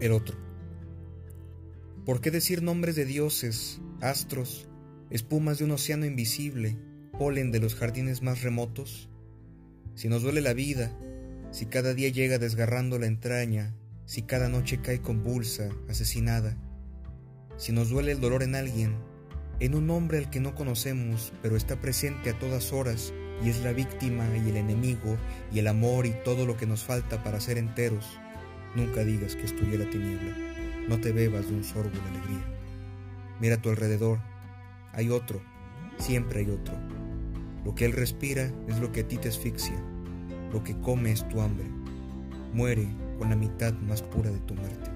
El otro. ¿Por qué decir nombres de dioses, astros, espumas de un océano invisible, polen de los jardines más remotos? Si nos duele la vida, si cada día llega desgarrando la entraña, si cada noche cae convulsa, asesinada, si nos duele el dolor en alguien, en un hombre al que no conocemos, pero está presente a todas horas y es la víctima y el enemigo y el amor y todo lo que nos falta para ser enteros, nunca digas que es tuya la tiniebla, no te bebas de un sorbo de alegría. Mira a tu alrededor, hay otro, siempre hay otro. Lo que él respira es lo que a ti te asfixia, lo que come es tu hambre. Muere con la mitad más pura de tu muerte.